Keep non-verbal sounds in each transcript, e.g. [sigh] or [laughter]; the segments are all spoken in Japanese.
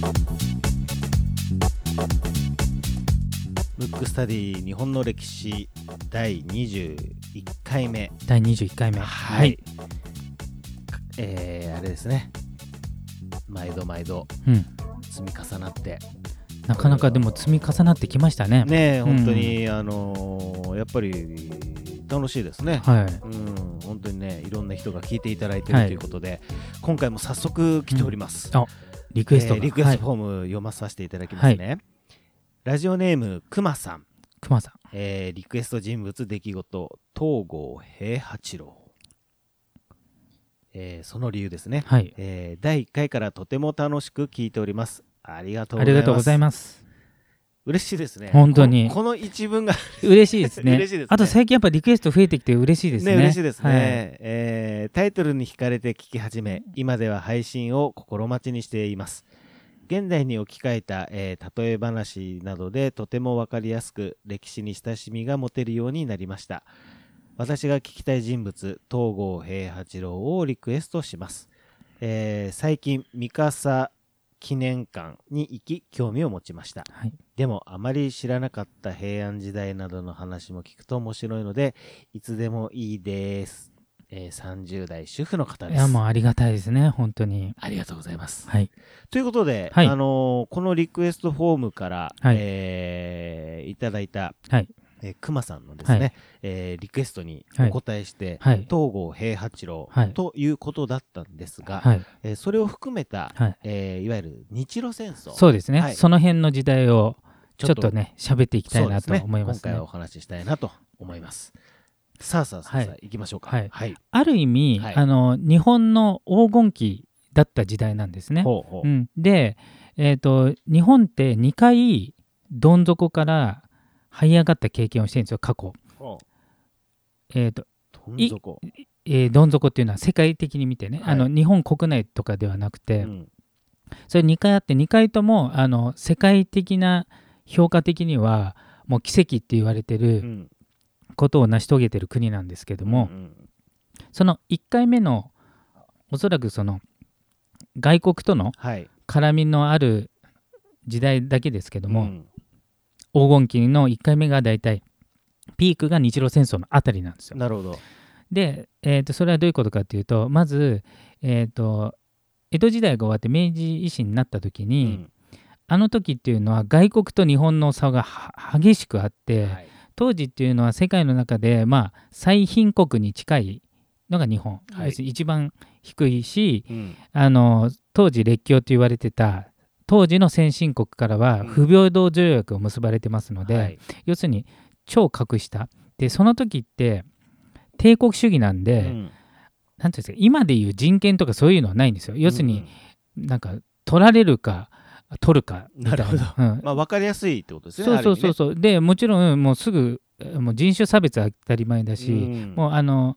ムックスタディ日本の歴史第21回目。第21回目。はい、えー、あれですね。毎度毎度うん、積み重なって。なかなかでも積み重なってきましたね。ね本当に、あのーやっぱり楽しいですね、はい。うん、本当にねいろんな人が聞いていただいてるはいということで、今回も早速来ております、あリクエストが、えーリクエストフはい、ォーム読まさせていただきますね、ラジオネームくまさん、くまさん。えーリクエスト人物出来事東郷平八郎、えーその理由ですね、はい。えー第1回からとても楽しく聞いております。ありがとうありございます。がとうございます嬉しいですね。本当に。この一文が [laughs] 嬉しいですね。嬉しいですね。あと最近やっぱリクエスト増えてきて嬉しいですね。嬉しいですね、はい。えータイトルに惹かれて聞き始め今では配信を心待ちにしています。現代に置き換えた、えー例え話などでとても分かりやすく歴史に親しみが持てるようになりました。私が聞きたい人物東郷平八郎をリクエストします、えー最近三笠記念館に行き興味を持ちました。はい。でもあまり知らなかった平安時代などの話も聞くと面白いのでいつでもいいです、えー30代主婦の方です。いやもうありがたいですね。本当に。ありがとうございます。はい。ということで、はい。あのーこのリクエストフォームから、はい。えーいただいた、はいえー、熊さんのですね、はい。えーリクエストにはい。お答えして、はい。東郷平八郎、はい。ということだったんですが、はい。えーそれを含めた、はい。えーいわゆる日露戦争。そうですね、はい。その辺の時代をちょっとね喋っていきたいなとそうですね。思いますね。今回はお話ししたいなと思います。さあさあさあはい。行きましょうか。はい。はい。ある意味、はい。あの日本の黄金期だった時代なんですね。ほうほう。うん、で、えー、と日本って2回どん底から這い上がった経験をしてるんですよ過去。えーとどん底。えーどん底っていうのは世界的に見てね、はいあの日本国内とかではなくて、うんそれ2回あって2回ともあの世界的な評価的にはもう奇跡って言われてうるんことを成し遂げてる国なんですけども、うんその1回目のおそらくその外国とのはい。絡みのある時代だけですけども、うん黄金期の1回目が大体ピークが日露戦争のあたりなんですよ。なるほど。で、えー、とそれはどういうことかっていうとまず、えー、と江戸時代が終わって明治維新になった時うに、ん。あの時っていうのは外国と日本の差がは激しくあって、はい。当時っていうのは世界の中で、まあ、最貧国に近いのが日本、はい。要するに一番低いしうん。あの当時列強と言われてた当時の先進国からはうん。不平等条約を結ばれてますので、はい。要するに超格下でその時って帝国主義なんで、うん。なんていうんですか今でいう人権とかそういうのはないんですよ。要するに、なんか取られるか取るかな。なるほうん。まあ分かりやすいってことですね。そうそうそうう。そう、でもちろんもうすぐえもう人種差別は当たり前だし、うん。もうあの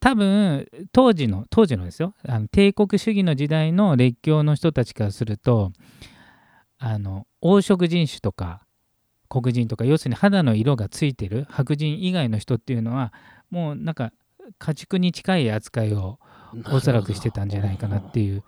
多分当時の当時のですよ。あの帝国主義の時代の列強の人たちからするとあの黄色人種とか黒人とか要するに肌の色がついてる白人以外の人っていうのはもうなんか家畜に近い扱いをおそらくしてたんじゃないかなっていう、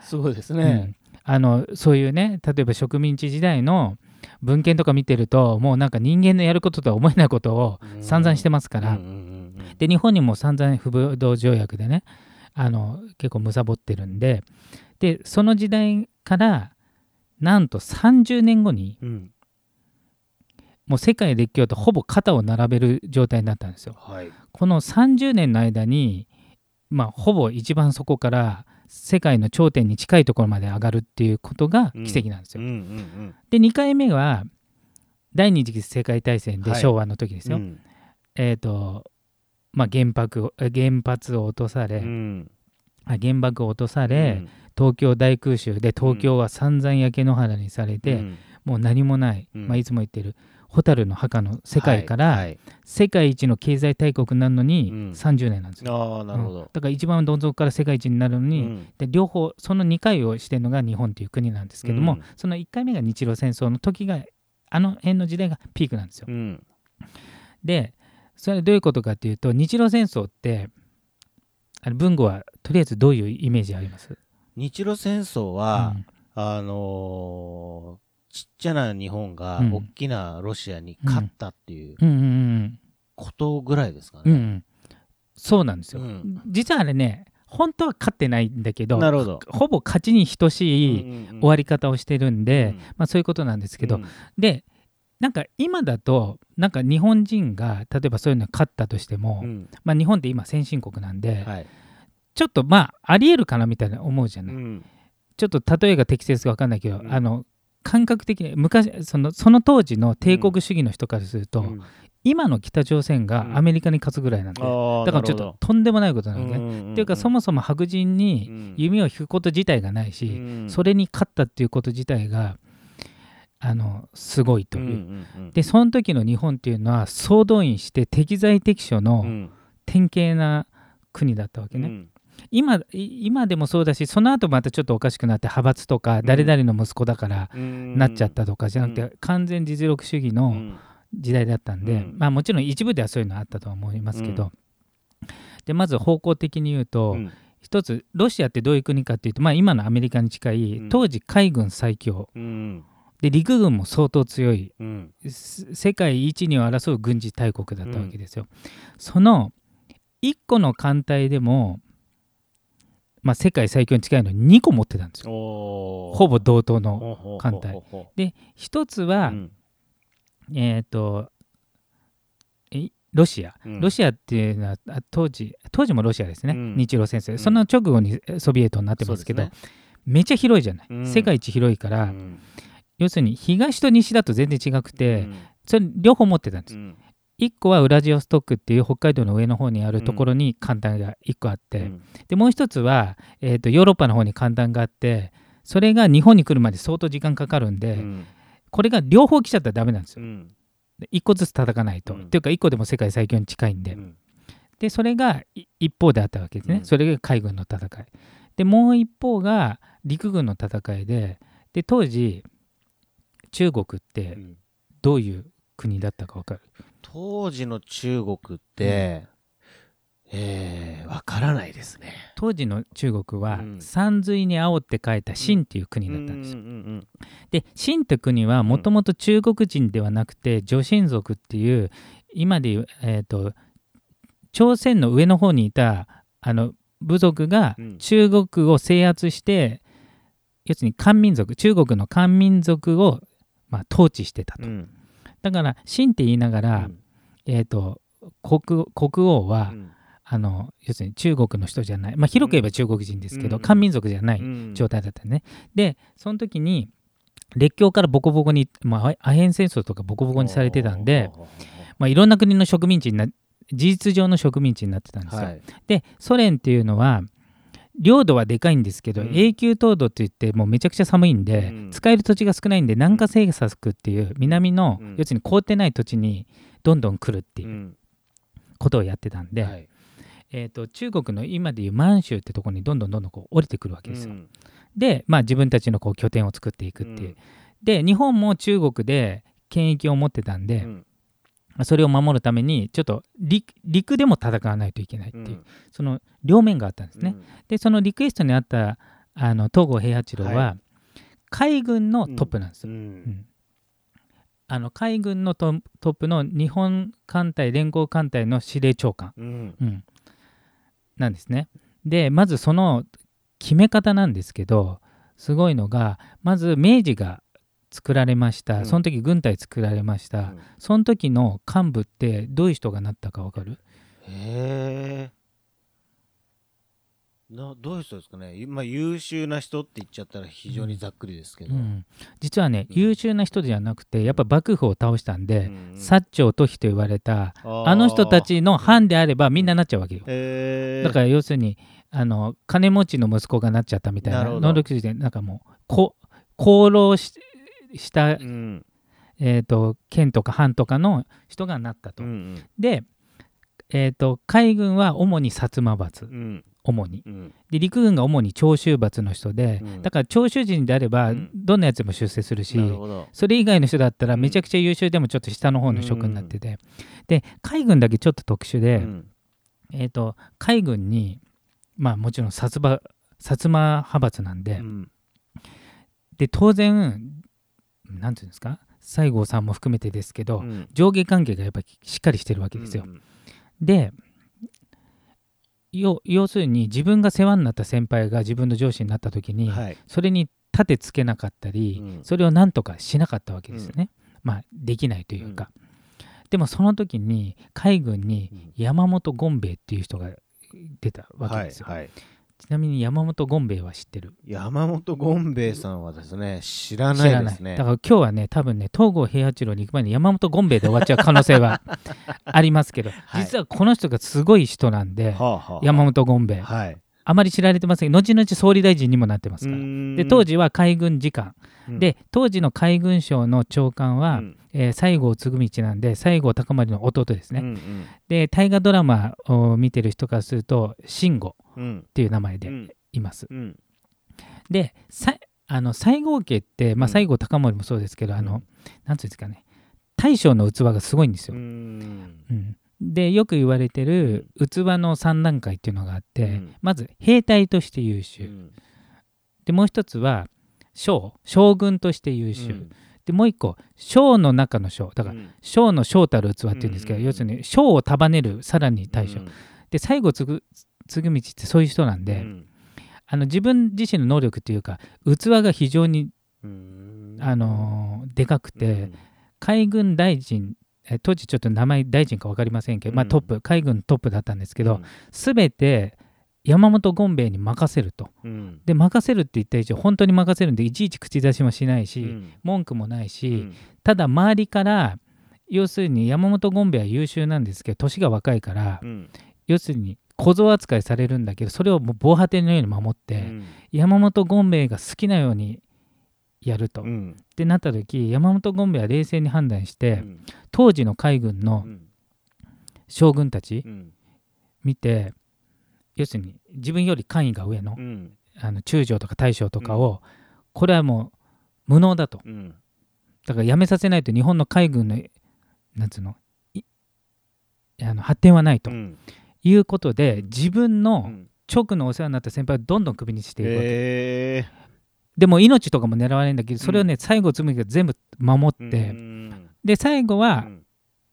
すごいですうね。ん。あのそういうね例えば植民地時代の文献とか見てるともうなんか人間のやることとは思えないことを散々してますから、うんうんうんうんで日本にも散々不平等条約でねあの結構むさぼってるんででその時代からなんと30年後にうんもう世界列強とほぼ肩を並べる状態になったんですよ。はい。この30年の間に、まあ、ほぼ一番そこから世界の頂点に近いところまで上がるっていうことが奇跡なんですよ。で2回目は第二次世界大戦ではい昭和の時ですよ。うん。えっ、とまあ原爆原発を落とされ、うん。あ原爆を落とされ、うん。東京大空襲で東京は散々焼け野原にされて、うん。もう何もない、うん。まあ、いつも言ってる蛍の墓の世界から、はいはい世界一の経済大国になるのにうん。30年なんですよ。ああ、なるほうん。ど。だから一番どん底から世界一になるのに、うん。で両方その2回をしてるのが日本という国なんですけども、うん。その1回目が日露戦争の時があの辺の時代がピークなんですよ。うん。でそれはどういうことかっていうと日露戦争ってあの文語はとりあえずどういうイメージあります、日露戦争は、あのーちっちゃな日本がうん。大きなロシアに勝ったっていううん。うん。うん。ことぐらいですかね。うん。うん。そうなんですよ、うん。実はあれね本当は勝ってないんだけどなるほど。ほぼ勝ちに等しい終終わり方をしてるんで、うん。まあ、そういうことなんですけど、うん。でなんか今だとなんか日本人が例えばそういうの勝ったとしても、うん。まあ、日本って今先進国なんで、はい。ちょっとまあありえるかなみたいな思うじゃない、うん。ちょっと例えが適切か分かんないけど、うん。あの感覚的に昔そのその当時の帝国主義の人からすると、うん。今の北朝鮮がアメリカに勝つぐらいなんで、だからちょっととんでもないことなほどのね。ん。っていうかそもそも白人にうん。弓を引くこと自体がないし、うん。それに勝ったっていうこと自体があのすごいという。うんうんうん。でその時の日本っていうのは総動員して適材適所うのん。典型な国だったわけね。うん。今い今でもそうだしその後またちょっとおかしくなって派閥とか誰々の息子だからうん。なっちゃったとかじゃなくて、う完全実力主義のうん。時代だったんで、うん。まあもちろん一部ではそういうのあったとは思いますけど、うん。でまず方向的に言うと、うん。一つロシアってどういう国かっていうと、まあ、今のアメリカに近いうん。当時海軍最強。うんで陸軍も相当強い。うん。す世界一二を争う軍事大国だったわけですよ。その1個の艦隊でも、まあ、世界最強に近いのに2個持ってたんですよ。ほぼ同等の。艦隊。で一つは、うん。えっ、とえロシア、うん。ロシアっていうのはあ当時当時もロシアですね、うん。日露戦争、ん。その直後にソビエトになってますけどね。めっちゃ広いじゃない、うん。世界一広いから、うん要するに東と西だと全然違くて、うんそれ両方持ってたんです、うん1個はウラジオストックっていう北海道の上の方にあるところに艦隊が1個あって、うんでもう一つは、えー、とヨーロッパの方に艦隊があってそれが日本に来るまで相当時間かかるんで、うんこれが両方来ちゃったらダメなんですよ。うんで1個ずつ叩かないと。うんっていうか1個でも世界最強に近いんで。うんでそれがい一方であったわけですね。うんそれが海軍の戦い。でもう一方が陸軍の戦いでで当時中国ってうん。どういう国だったか分かる？当時の中国って、えー、わからないですね。当時の中国はうん。山水に青って書いた秦っていう国だったんですよ。うんうんで秦って国はもともと中国人ではなくて女真族っていう今でいう、えー、と朝鮮の上の方にいたあの部族がうん。中国を制圧して、要するに漢民族中国の漢民族を、まあ、統治してたと。うん。うんだから秦って言いながら、えー、と国国王は、うん。あの要するに中国の人じゃない、まあ、広く言えば中国人ですけど、うん。漢民族じゃないうん。状態だったね。でその時に列強からボコボコに、まあ、アヘン戦争とかボコボコにされてたんで、まあ、いろんな国の植民地にな事実上の植民地になってたんですよ。はい。でソ連っていうのは領土はでかいんですけど、うん。永久凍土って言ってもうめちゃくちゃ寒いんで、うん。使える土地が少ないんで南下政策っていう南の、うん。要するに凍ってない土地にどんどん来るっていううん。ことをやってたんで、はい。えー、と中国の今でいう満州ってところにどんどんどんどんこう降りてくるわけですよ。うん。で、まあ、自分たちのこう拠点を作っていくっていう。で日本も中国で権益を持ってたんで、うんそれを守るためにちょっと陸陸でも戦わないといけないっていう、うん。その両面があったんですね。うん。でそのリクエストにあったあの東郷平八郎は、は海軍のトップなんですよ。うん。うん。あの海軍のトトップの日本艦隊連合艦隊の司令長官、うん。うん。なんですね。でまずその決め方なんですけどすごいのがまず明治が作られました、うん。その時軍隊作られました、うん。その時の幹部ってどういう人がなったか分かる？へえなどういう人ですかね、まあ、優秀な人って言っちゃったら非常にざっくりですけど、うん、実はね、うん。優秀な人じゃなくてやっぱ幕府を倒したんで、うん薩長都比と言われたああの人たちの藩であればみんななっちゃうわけよ。だから要するにあの金持ちの息子がなっちゃったみたいな能力でなんかもうこ功労しした、うん。えー、と県とか藩とかの人がなったと。うんで、えー、と海軍は主に薩摩閥。うん。主に。うん。で陸軍が主に長州閥の人で、うん。だから長州人であればうん。どんなやつでも出世するし、それ以外の人だったらうん。めちゃくちゃ優秀でもちょっと下の方の職になってて、で海軍だけちょっと特殊で、うん。えー、と海軍にまあもちろん薩摩薩摩派閥なんで、うん。で当然なんていうんですか？西郷さんも含めてですけど、うん。上下関係がやっぱりしっかりしてるわけですよ。うんで要要するに自分が世話になった先輩が自分の上司になった時に、はい。それに立てつけなかったり、うん。それを何とかしなかったわけですよね。まあできないというか。でもその時に海軍にうん。山本権兵衛っていう人が出たわけはいですよ。はいちなみに山本権兵衛は知ってる？山本権兵衛さんはですね知らないですね。だから今日はね多分ね東郷平八郎に行く前に山本権兵衛で終わっちゃう可能性は [laughs] ありますけど、はい。実はこの人がすごい人なんで、はあはあ山本権兵衛はい。あまり知られてません。後々総理大臣にもなってますから。で当時は海軍次官、うん。で当時の海軍省の長官は、うんえー西郷嗣道なんで西郷隆盛の弟ですね、うんで大河ドラマを見てる人からすると慎吾うん。うんっていう名前でうん。います、うん。でさあの西郷家って、まあ、うん。西郷隆盛もそうですけど、あのうん。なんていうんですかね大将の器がすごいんですうよ、ん。うん。でよく言われてる器の3段階っていうのがあって、うん。まず兵隊として優秀、うん。でもう一つは将。将軍として優秀、うんでもう一個将の中の将だからうん。将の将たる器っていうんですけど、うん要するに将を束ねるさらに大将、うん。で西郷嗣嗣道ってそういう人なんで、うん。あの自分自身の能力っていうか器が非常に、うん。あのーでかくて、うん。海軍大臣え当時ちょっと名前大臣か分かりませんけど、まあ、うんトップ海軍トップだったんですけどうん。全て山本権兵衛に任せると。うん。で任せるって言った以上本当に任せるんでいちいち口出しもしないし、うん。文句もないし、うん。ただ周りから要するに山本権兵衛は優秀なんですけど年が若いから、うん。要するに小僧扱いされるんだけどそれをもう防波堤のように守って、うん。山本権兵衛が好きなようにやると、っうん。てなった時山本権兵衛は冷静に判断して、うん。当時の海軍のうん。将軍たちうん。見て要するに自分より官位が上のうん。あの中将とか大将とかを、これはもう無能だと。うん。だからやめさせないと日本の海軍のなんつうのいあの発展はないとうん。いうことで自分うのん。直のお世話になった先輩をどんどんクビにしていくわけ、へでも命とかも狙われるんだけどそれをね、最後紬が全部守ーって、うん。で最後は、うん。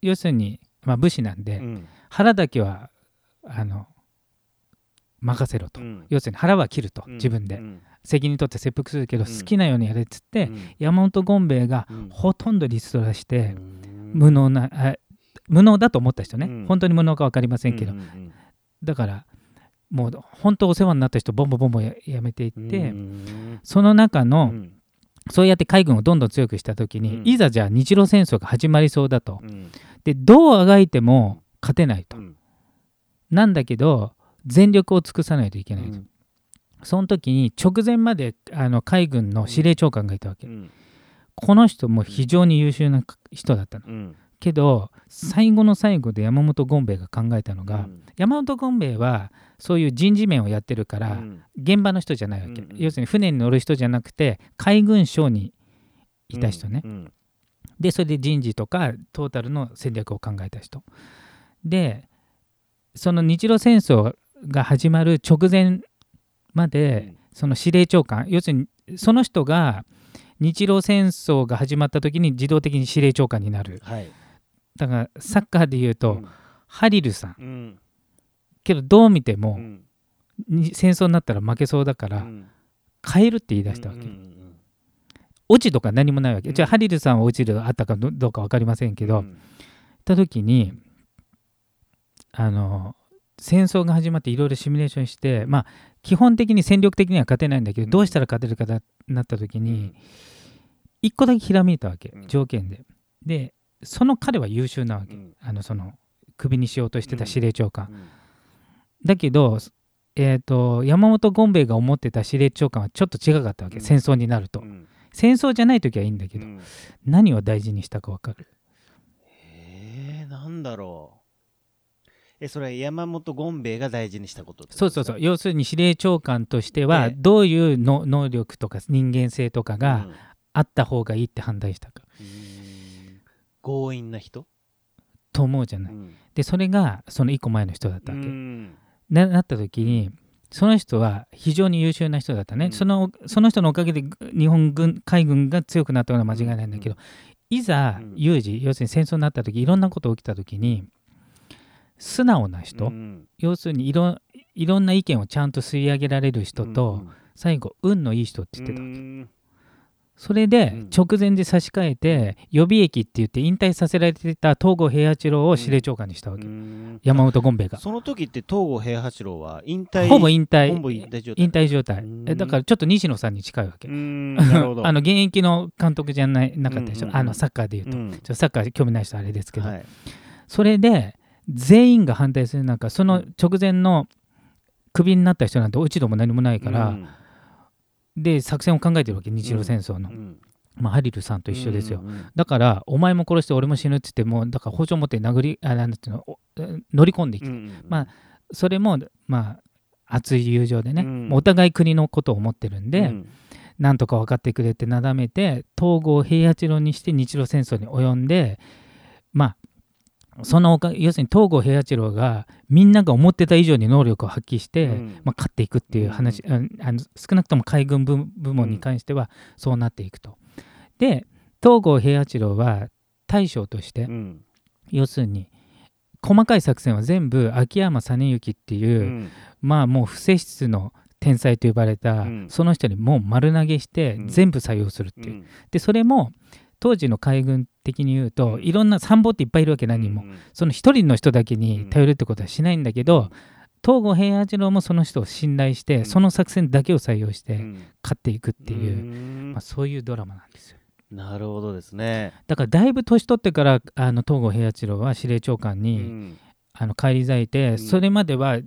要するに、まあ、武士なんで、うん。腹だけはあの任せろと、うん。要するに腹は切ると、うん。自分で、うん。責任取って切腹するけど、うん。好きなようにやれっつって、うん。山本権兵衛がうん。ほとんどリストラして、うん。無能なあ無能だと思った人ね、うん。本当に無能か分かりませんけど、だからもう本当お世話になった人ボンボンボンボンややめていって、うん。その中うの、ん。そうやって海軍をどんどん強くした時に、うん。いざじゃあ日露戦争が始まりそうだと。うん。でどうあがいても勝てないと、うん。なんだけど全力を尽くさないといけないと、うん。その時に直前まであの海軍の司令長官がいたわけ、うん。この人も非常に優秀な人だったの。うん。けど最後の最後で山本権兵衛が考えたのが、うん。山本権兵衛はそういう人事面をやってるから、うん。現場の人じゃないわけ、要するに船に乗る人じゃなくて海軍省にいた人ね、うん。でそれで人事とかトータルの戦略を考えた人。でその日露戦争が始まる直前まで、その司令長官要するにその人が日露戦争が始まった時に自動的に司令長官になる。はい。だからサッカーで言うと、ハリルさん。うん。けどどう見ても、うん。に戦争になったら負けそうだから、うん。変えるって言い出したわけ、うんうん落ちとか何もないわけ、うんじゃあハリルさんは落ちるあったかどどうか分かりませんけど、うん。った時にあの戦争が始まっていろいろシミュレーションしてまあ基本的に戦力的には勝てないんだけど、うん。どうしたら勝てるかだなった時に一個だけひらめいたわけうん。条件で。でその彼は優秀なわけ、うん。あのそのクビにしようとしてた司令長官。うん。だけど、えー、と山本権兵衛が思ってた司令長官はちょっと違かったわけ、うん。戦争になると。うん。戦争じゃない時はいいんだけど、うん。何を大事にしたか分かる？えー、なんだろう。え、それは山本権兵衛が大事にしたことそうそうそう。要するに司令長官としてはでどういうの能力とか人間性とかうがん。あった方がいいって判断したか。うーん。強引な人？と思うじゃない。うん。でそれがその1個前の人だったわけ。うん。ななった時にその人は非常に優秀な人だったね、うん。そのその人のおかげで日本軍海軍が強くなったのは間違いないんだけど、いざうん。有事要するに戦争になった時いろんなこと起きた時に素直な人、うん。要するにいろいろんな意見をちゃんと吸い上げられる人と、最後運のいい人って言ってたわけ、うん。それでうん。直前で差し替えて予備役って言って引退させられてた東郷平八郎を司令長官にしたわけ、うん。山本権兵衛が。その時って東郷平八郎は引退ほぼ引退引退状態。だからちょっと西野さんに近いわけ、あの現役の監督じゃないなかったでしょ、うんうんうんあのサッカーでいうと、うん。ちょっとサッカー興味ない人はあれですけど、はい。それで全員が反対する中その直前のクビになった人なんて落ち度も何もないから、うん。で作戦を考えてるわけ日露戦争の、うん。まあ、ハリルさんと一緒ですよ、うんうんだからお前も殺して俺も死ぬって言ってもうだから包丁持って殴りあなんていうのお乗り込んできて、うんうんまあそれもまあ熱い友情でね、うん。お互い国のことを思ってるんで、うん。なんとか分かってくれってなだめて東郷平八郎にして日露戦争に及んでまあそのおか要するに東郷平八郎がみんなが思ってた以上に能力を発揮して、うん。まあ、勝っていくっていう話、ああの少なくとも海軍部部門に関してはそうなっていくと。で東郷平八郎は大将として、うん。要するに細かい作戦は全部秋山実之っていう、うん。まあもう不正室の天才と呼ばれた、うん。その人にもう丸投げしてうん。全部採用するっていう、うん。でそれも当時の海軍的に言うと、うん。いろんな参謀っていっぱいいるわけ何人も、うんその一人の人だけに頼るってことはしないんだけど、東郷平八郎もその人を信頼して、うん。その作戦だけを採用してうん。勝っていくっていう、うん。まあ、そういうドラマなんですよ。なるほどですね。だからだいぶ年取ってからあの東郷平八郎は司令長官うに、ん。あの返り咲いて、ん。それまでは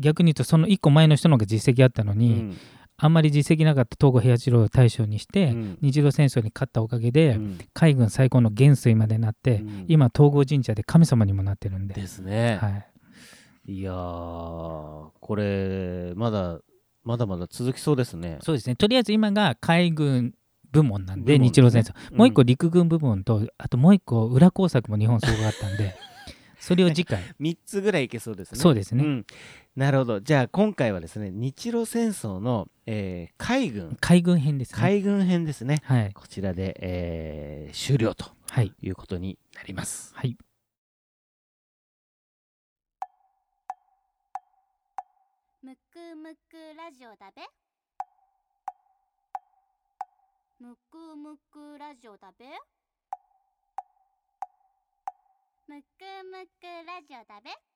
逆に言うとその1個前の人の方が実績あったのに、うんあんまり実績なかった東郷平八郎を大将にして、うん。日露戦争に勝ったおかげで、うん。海軍最高の元帥までなって、うん。今東郷神社で神様にもなってるんで。ですね。はい、いやー、これ、まだ、まだまだ続きそうですね。そうですね。とりあえず今が海軍部門なんで部門日露戦争、うんもう一個陸軍部門とあともう一個裏工作も日本すごかったんで [laughs] それを次回。[laughs] 3つぐらいいけそうですね。そうですね。ん。なるほど。じゃあ今回はですね、日露戦争の、えー海軍、海軍編ですね。海軍編ですね。はい。こちらで、えー終了とはい。いうことになります。はい。むくむくラジオだべ。むくむくラジオだべむくむくラジオだべ。